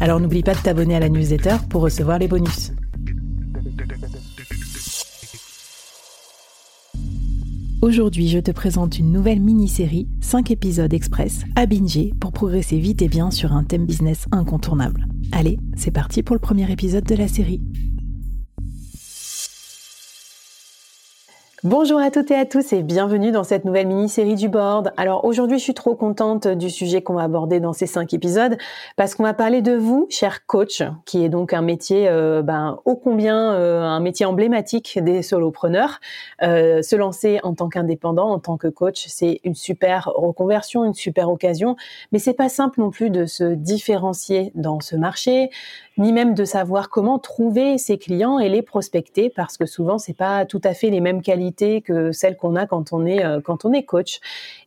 Alors n'oublie pas de t'abonner à la newsletter pour recevoir les bonus. Aujourd'hui, je te présente une nouvelle mini-série, 5 épisodes express, à binger pour progresser vite et bien sur un thème business incontournable. Allez, c'est parti pour le premier épisode de la série. Bonjour à toutes et à tous et bienvenue dans cette nouvelle mini-série du board. Alors aujourd'hui, je suis trop contente du sujet qu'on va aborder dans ces cinq épisodes parce qu'on va parler de vous, cher coach, qui est donc un métier euh, ben, ô combien euh, un métier emblématique des solopreneurs. Euh, se lancer en tant qu'indépendant, en tant que coach, c'est une super reconversion, une super occasion, mais c'est pas simple non plus de se différencier dans ce marché ni même de savoir comment trouver ses clients et les prospecter parce que souvent c'est pas tout à fait les mêmes qualités que celles qu'on a quand on est euh, quand on est coach.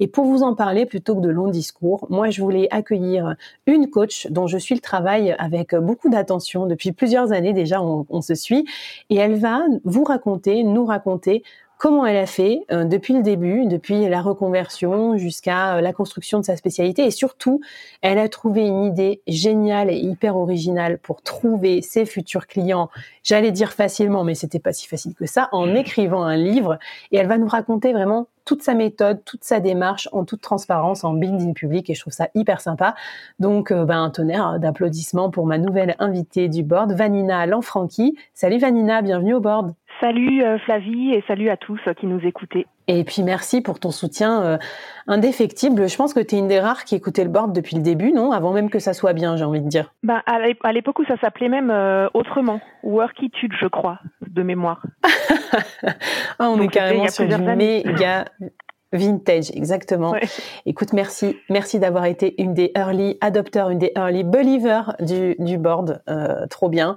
Et pour vous en parler plutôt que de longs discours, moi je voulais accueillir une coach dont je suis le travail avec beaucoup d'attention depuis plusieurs années déjà on, on se suit et elle va vous raconter, nous raconter comment elle a fait euh, depuis le début, depuis la reconversion jusqu'à euh, la construction de sa spécialité. Et surtout, elle a trouvé une idée géniale et hyper originale pour trouver ses futurs clients. J'allais dire facilement, mais c'était pas si facile que ça, en écrivant un livre. Et elle va nous raconter vraiment toute sa méthode, toute sa démarche en toute transparence en building public et je trouve ça hyper sympa. Donc, euh, ben, un tonnerre d'applaudissements pour ma nouvelle invitée du board, Vanina Lanfranchi. Salut Vanina, bienvenue au board. Salut euh, Flavie et salut à tous euh, qui nous écoutaient. Et puis merci pour ton soutien euh, indéfectible. Je pense que tu es une des rares qui écoutait le board depuis le début, non? Avant même que ça soit bien, j'ai envie de dire. Bah, à l'époque où ça s'appelait même autrement, Workitude, je crois, de mémoire. ah, on est carrément sur du méga vintage, exactement. Écoute, merci, merci d'avoir été une des early adopteurs, une des early believers du, du board. trop bien.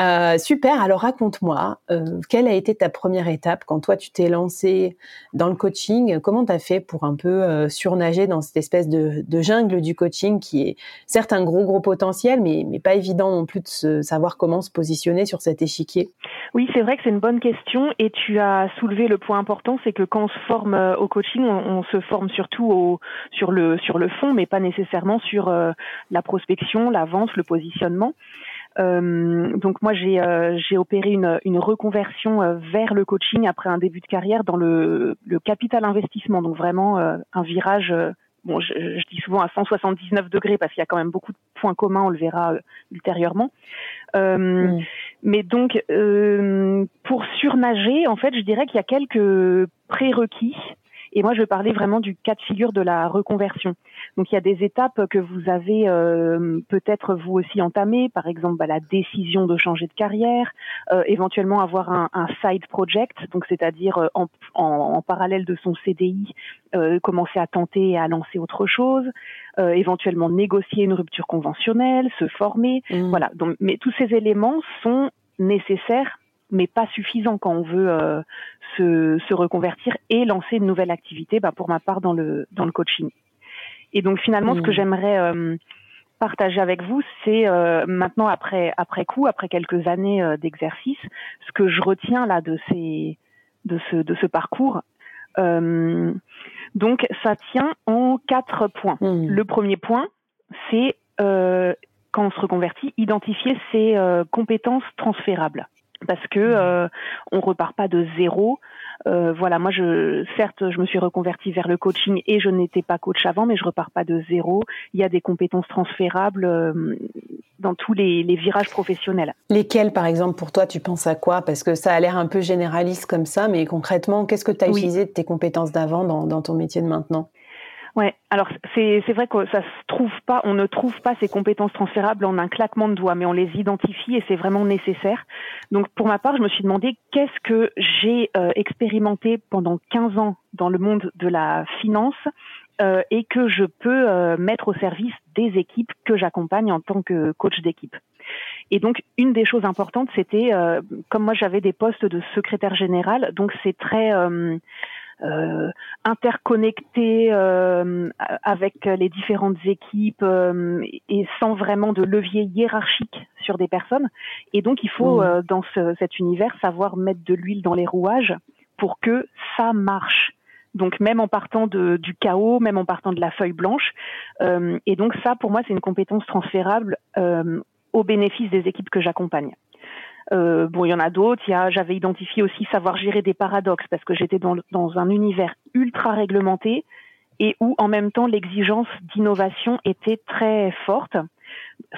Euh, super, alors raconte-moi, euh, quelle a été ta première étape quand toi tu t'es lancé dans le coaching? Comment tu as fait pour un peu euh, surnager dans cette espèce de, de, jungle du coaching qui est certes un gros gros potentiel, mais, mais pas évident non plus de se, savoir comment se positionner sur cet échiquier? Oui, c'est vrai que c'est une bonne question et tu as soulevé le point important, c'est que quand on se forme au coaching, on, on se forme surtout au, sur, le, sur le fond, mais pas nécessairement sur la prospection, la vente, le positionnement. Euh, donc moi j'ai euh, j'ai opéré une, une reconversion euh, vers le coaching après un début de carrière dans le, le capital investissement, donc vraiment un virage. bon, je, je, dis souvent à 179 degrés parce qu'il y a quand même beaucoup de points communs, on le verra ultérieurement. Mais donc, pour surnager, en fait, je dirais qu'il y a quelques prérequis et moi, je vais parler vraiment du cas de figure de la reconversion. Donc, il y a des étapes que vous avez euh, peut-être vous aussi entamées, par exemple bah, la décision de changer de carrière, euh, éventuellement avoir un, un, side project, donc c'est-à-dire euh, en, en, en, parallèle de son CDI, euh, commencer à tenter et à lancer autre chose, euh, éventuellement négocier une rupture conventionnelle, se former, mmh. voilà. Donc, mais tous ces éléments sont nécessaires mais pas suffisant quand on veut euh, se, se, reconvertir et lancer une nouvelle activité, bah, pour ma part dans le, dans le coaching. Et donc finalement, ce que mmh. j'aimerais euh, partager avec vous, c'est euh, maintenant après après coup, après quelques années euh, d'exercice, ce que je retiens là de ces de ce de ce parcours. Euh, donc ça tient en quatre points. Mmh. Le premier point, c'est quand on se reconvertit, identifier ses compétences transférables parce que euh, on repart pas de zéro. voilà, moi, je, certes, je me suis reconvertie vers le coaching et je n'étais pas coach avant, mais je repars pas de zéro. Il y a des compétences transférables dans tous les, virages professionnels. Lesquels, par exemple, pour toi, tu penses à quoi? Parce que ça a l'air un peu généraliste comme ça, mais concrètement, qu'est-ce que tu as utilisé de tes compétences d'avant dans ton métier de maintenant? Ouais, alors c'est vrai que ça se trouve pas, on ne trouve pas ces compétences transférables en un claquement de doigts, mais on les identifie et c'est vraiment nécessaire. Donc pour ma part, je me suis demandé qu'est-ce que j'ai euh, expérimenté pendant 15 ans dans le monde de la finance euh, et que je peux euh, mettre au service des équipes que j'accompagne en tant que coach d'équipe. Et donc, une des choses importantes, c'était, comme moi j'avais des postes de secrétaire général, donc c'est très euh, interconnecté euh, avec les différentes équipes euh, et sans vraiment de levier hiérarchique sur des personnes. Et donc il faut mmh. dans cet univers savoir mettre de l'huile dans les rouages pour que ça marche. Donc même en partant de, du chaos, même en partant de la feuille blanche. et donc ça, pour moi, c'est une compétence transférable au bénéfice des équipes que j'accompagne. Euh, bon, il y en a d'autres. J'avais identifié aussi savoir gérer des paradoxes parce que j'étais dans, dans un univers ultra réglementé et où en même temps l'exigence d'innovation était très forte.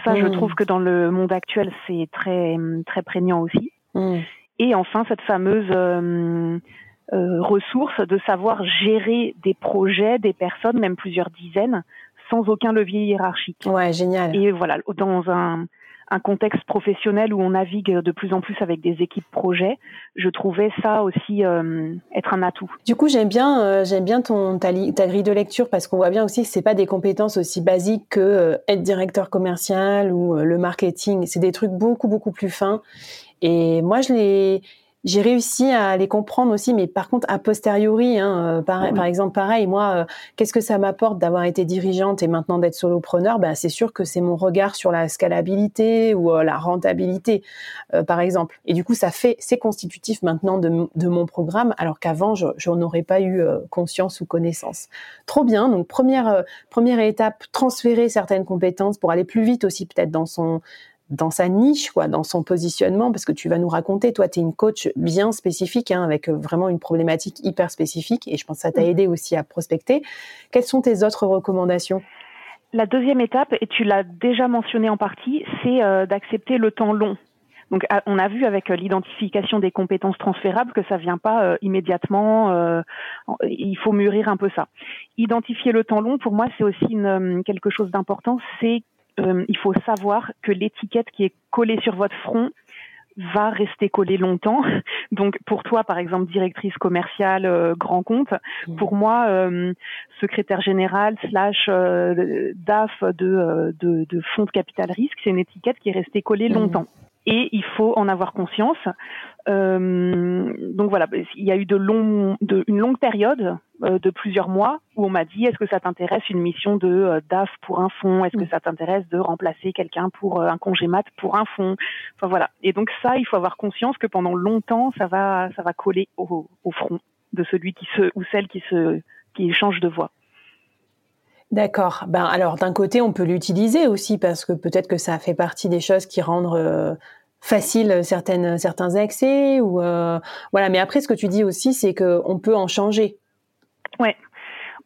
Ça, je mmh. trouve que dans le monde actuel, c'est très très prégnant aussi. Mmh. Et enfin, cette fameuse euh, euh, ressource de savoir gérer des projets, des personnes, même plusieurs dizaines, sans aucun levier hiérarchique. Ouais, génial. Et voilà, dans un un contexte professionnel où on navigue de plus en plus avec des équipes projets, je trouvais ça aussi euh, être un atout. Du coup, j'aime bien, euh, j'aime bien ton ta, ta, grille de lecture parce qu'on voit bien aussi que c'est pas des compétences aussi basiques que euh, être directeur commercial ou le marketing. C'est des trucs beaucoup beaucoup plus fins. Et moi, je les j'ai réussi à les comprendre aussi, mais par contre, a posteriori, hein, euh, par, par, exemple, pareil, moi, euh, qu'est-ce que ça m'apporte d'avoir été dirigeante et maintenant d'être solopreneur? Ben, C'est sûr que c'est mon regard sur la scalabilité ou euh, la rentabilité, par exemple. Et du coup, ça fait, c'est constitutif maintenant de, de, mon programme, alors qu'avant, je n'en aurais pas eu conscience ou connaissance. Trop bien. Donc, première, première étape, transférer certaines compétences pour aller plus vite aussi, peut-être dans son dans sa niche, quoi, dans son positionnement, parce que tu vas nous raconter, toi, tu es une coach bien spécifique, hein, avec euh, vraiment une problématique hyper spécifique, et je pense que ça t'a mm. aidé aussi à prospecter. Quelles sont tes autres recommandations? La deuxième étape, et tu l'as déjà mentionné en partie, c'est euh, d'accepter le temps long. Donc, on a vu avec euh, l'identification des compétences transférables que ça vient pas immédiatement. il faut mûrir un peu ça. Identifier le temps long, pour moi, c'est aussi une, quelque chose d'important. C'est euh, il faut savoir que l'étiquette qui est collée sur votre front va rester collée longtemps. Donc pour toi, par exemple, directrice commerciale euh, grand compte, mmh. pour moi, euh, secrétaire général slash DAF de, de, de, fonds de capital risque, c'est une étiquette qui est restée collée mmh. Et il faut en avoir conscience. Euh, donc voilà, il y a eu de long, de, une longue période euh, de plusieurs mois où on m'a dit est-ce que ça t'intéresse une mission de euh, DAF pour un fonds Est-ce que mm. ça t'intéresse de remplacer quelqu'un pour un congé mat pour un fonds Enfin voilà. Et donc ça, il faut avoir conscience que pendant longtemps, ça va, ça va coller au, au front de celui qui se ou celle qui se qui change de voix. D'accord. Ben alors d'un côté, on peut l'utiliser aussi parce que peut-être que ça fait partie des choses qui rendent euh, facile certaines certains accès ou euh, voilà. Mais après, ce que tu dis aussi, c'est que on peut en changer. Ouais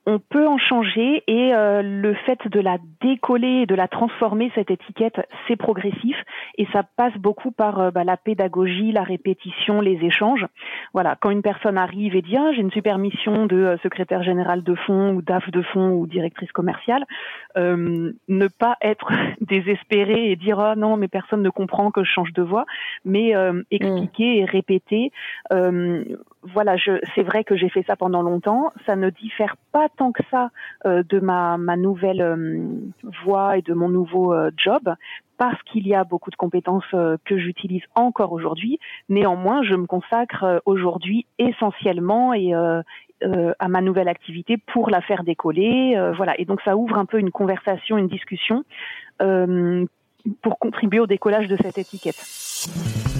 on peut en changer et euh, le fait de la décoller, de la transformer cette étiquette, c'est progressif et ça passe beaucoup par euh, bah, la pédagogie, la répétition, les échanges. Voilà, quand une personne arrive et dit ah, j'ai une super mission de euh, secrétaire général de fonds ou DAF de fonds ou directrice commerciale, ne pas être désespéré et dire ah non mais personne ne comprend que je change de voix, mais expliquer et répéter. Voilà, c'est vrai que j'ai fait ça pendant longtemps, ça ne diffère pas tant que ça euh, de ma, ma nouvelle euh, voie et de mon nouveau euh, job parce qu'il y a beaucoup de compétences que j'utilise encore aujourd'hui. Néanmoins, je me consacre aujourd'hui essentiellement et à ma nouvelle activité pour la faire décoller. voilà. Et donc ça ouvre un peu une conversation, une discussion pour contribuer au décollage de cette étiquette.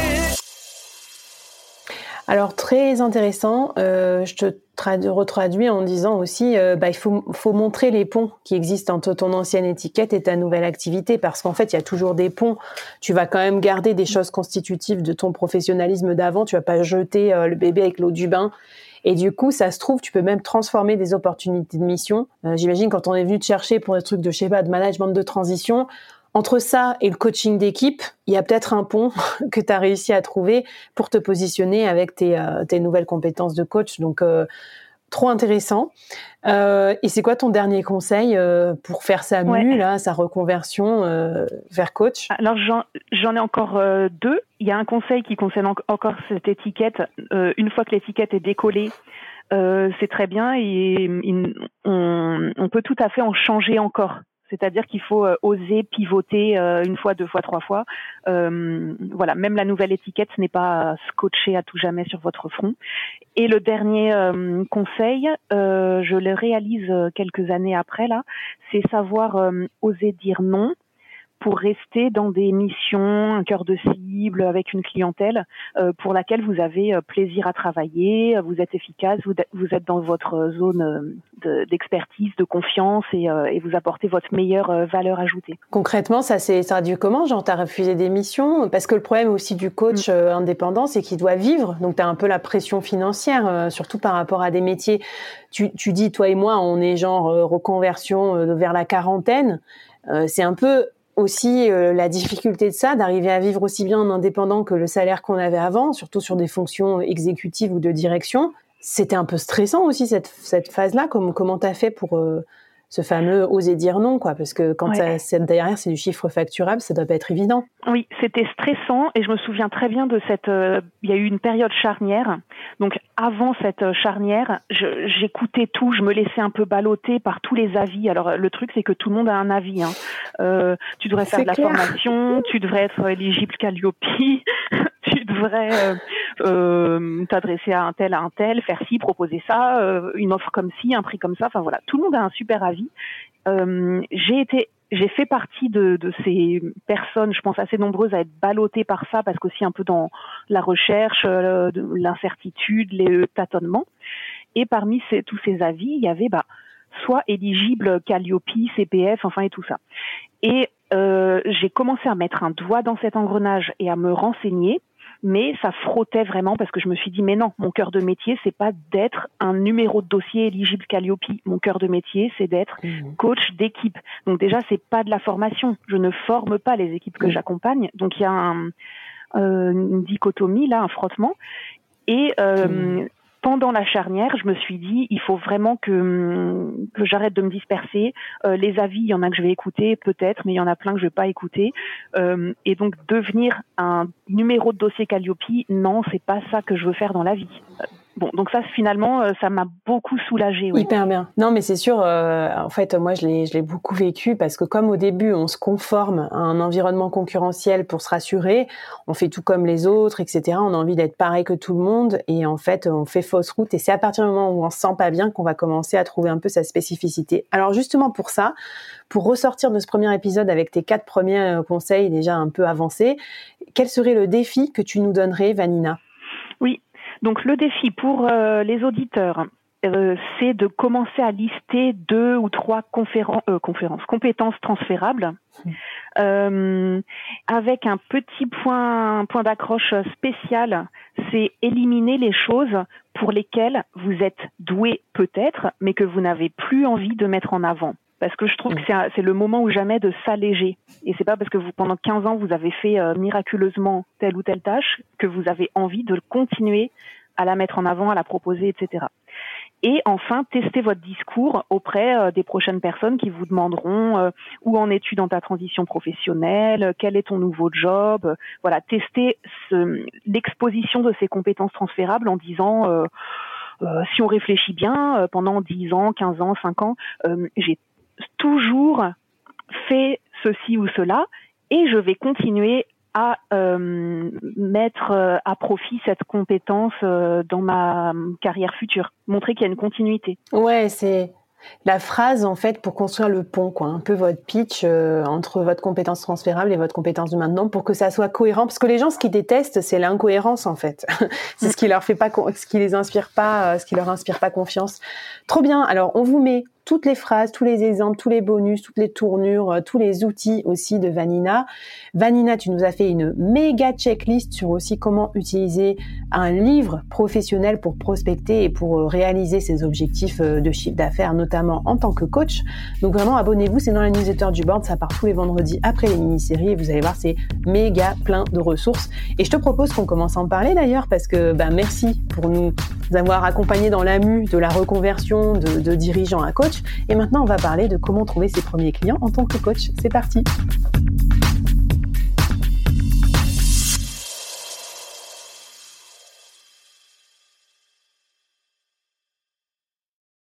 Très intéressant. Euh, je te retraduis en disant aussi, euh, bah, il faut, faut montrer les ponts qui existent entre ton ancienne étiquette et ta nouvelle activité, parce qu'en fait, il y a toujours des ponts. Tu vas quand même garder des choses constitutives de ton professionnalisme d'avant. Tu vas pas jeter euh, le bébé avec l'eau du bain. Et du coup, ça se trouve, tu peux même transformer des opportunités de mission. J'imagine quand on est venu te chercher pour des trucs de, je sais pas, de management de transition, entre ça et le coaching d'équipe, il y a peut-être un pont que tu as réussi à trouver pour te positionner avec tes, euh, nouvelles compétences de coach. Donc, euh, trop intéressant. Euh, et c'est quoi ton dernier conseil pour faire sa mue, là, sa reconversion vers coach? Alors, j'en ai encore deux. Il y a un conseil qui concerne encore cette étiquette. une fois que l'étiquette est décollée, c'est très bien et on, peut tout à fait en changer encore. C'est-à-dire qu'il faut euh, oser pivoter euh, une fois, deux fois, trois fois. Euh, voilà, même la nouvelle étiquette n'est pas scotchée à tout jamais sur votre front. Et le dernier conseil, je le réalise quelques années après là, c'est savoir oser dire non pour rester dans des missions, un cœur de cible, avec une clientèle euh, pour laquelle vous avez euh, plaisir à travailler, vous êtes efficace, vous, vous êtes dans votre zone euh, d'expertise, de, confiance et, et, vous apportez votre meilleure valeur ajoutée. Concrètement, ça s'est traduit comment Genre, tu as refusé des missions? Parce que le problème aussi du coach mm. indépendant, c'est qu'il doit vivre. Donc, tu as un peu la pression financière, surtout par rapport à des métiers. Tu, tu, dis, toi et moi, on est genre reconversion vers la quarantaine. c'est un peu aussi euh, la difficulté de ça, d'arriver à vivre aussi bien en indépendant que le salaire qu'on avait avant, surtout sur des fonctions exécutives ou de direction. C'était un peu stressant aussi cette, phase-là. Comment comment t'as fait pour euh, ce fameux oser dire non, quoi, parce que quand derrière c'est du chiffre facturable, ça doit pas être évident. Oui, c'était stressant et je me souviens très bien de cette. Euh, il y a eu une période charnière. Donc avant cette euh, charnière, j'écoutais tout, je me laissais un peu balloter par tous les avis. Alors le truc c'est que tout le monde a un avis. Hein. Euh, tu devrais faire de la formation, tu devrais être éligible Calliope, tu devrais euh, euh, t'adresser à un tel, à un tel, faire ci, proposer ça, euh, une offre comme ci, un prix comme ça. Enfin voilà, tout le monde a un super avis. j'ai été j'ai fait partie de, de, ces personnes, je pense assez nombreuses à être ballottées par ça, parce qu'aussi un peu dans la recherche, l'incertitude, les tâtonnements. Et parmi ces, tous ces avis, il y avait bah, soit éligible Calliope, CPF, enfin et tout ça. Et euh, j'ai commencé à mettre un doigt dans cet engrenage et à me renseigner mais ça frottait vraiment parce que je me suis dit mais non, mon cœur de métier c'est pas d'être un numéro de dossier éligible Calliope. Mon cœur de métier c'est d'être mmh. coach d'équipe. Donc déjà c'est pas de la formation. Je ne forme pas les équipes que mmh. j'accompagne. Donc il y a un, euh, une dichotomie là, un frottement. Et euh, mmh pendant la charnière, je me suis dit, il faut vraiment que, que j'arrête de me disperser. Euh, les avis, il y en a que je vais écouter, peut-être, mais il y en a plein que je vais pas écouter. Euh, et donc, devenir un numéro de dossier Calliope, non, c'est pas ça que je veux faire dans la vie. Bon, donc ça, finalement, euh, ça m'a beaucoup soulagée. Hyper bien. Non, mais c'est sûr, euh, en fait, moi, je l'ai, je l'ai beaucoup vécu parce que comme au début, on se conforme à un environnement concurrentiel pour se rassurer, on fait tout comme les autres, etc. On a envie d'être pareil que tout le monde et en fait, on fait fausse route et c'est à partir du moment où on se sent pas bien qu'on va commencer à trouver un peu sa spécificité. Alors justement pour ça, pour ressortir de ce premier épisode avec tes quatre premiers euh, conseils déjà un peu avancés, quel serait le défi que tu nous donnerais, Vanina? Donc le défi pour euh, les auditeurs, euh, c'est de commencer à lister deux ou trois euh, conférences, compétences transférables, mmh. avec un petit point, point d'accroche spécial, c'est éliminer les choses pour lesquelles vous êtes doué peut-être, mais que vous n'avez plus envie de mettre en avant parce que je trouve que mmh. c'est le moment ou jamais de s'alléger. Et c'est pas parce que vous pendant 15 ans vous avez fait euh, miraculeusement telle ou telle tâche que vous avez envie de continuer à la mettre en avant, à la proposer, etc. Et enfin, tester votre discours auprès euh, des prochaines personnes qui vous demanderont euh, où en es-tu dans ta transition professionnelle, quel est ton nouveau job. voilà, tester l'exposition de ces compétences transférables en disant si on réfléchit bien, pendant 10 ans, 15 ans, 5 ans, j'ai toujours fait ceci ou cela et je vais continuer à euh, mettre euh, à profit cette compétence euh, dans ma carrière future, montrer qu'il y a une continuité. Ouais, c'est la phrase en fait pour construire le pont, quoi, un peu votre pitch entre votre compétence transférable et votre compétence de maintenant, pour que ça soit cohérent. Parce que les gens, ce qu'ils détestent, c'est l'incohérence en fait. c'est ce qui leur fait pas, ce qui les inspire pas, ce qui leur inspire pas confiance. Trop bien. Alors on vous met toutes les phrases, tous les exemples, tous les bonus, toutes les tournures, euh, tous les outils aussi de Vanina. Vanina, tu nous as fait une méga checklist sur aussi comment utiliser un livre professionnel pour prospecter et pour euh, réaliser ses objectifs euh, de chiffre d'affaires, notamment en tant que coach. Donc vraiment, abonnez-vous, c'est dans la newsletter du board, ça part tous les vendredis après les mini-séries et vous allez voir, c'est méga plein de ressources. Et je te propose qu'on commence à en parler d'ailleurs parce que bah, merci pour nous avoir accompagnés dans la mue de la reconversion de, de dirigeant à coach. Et maintenant, on va parler de comment trouver ses premiers clients en tant que coach. C'est parti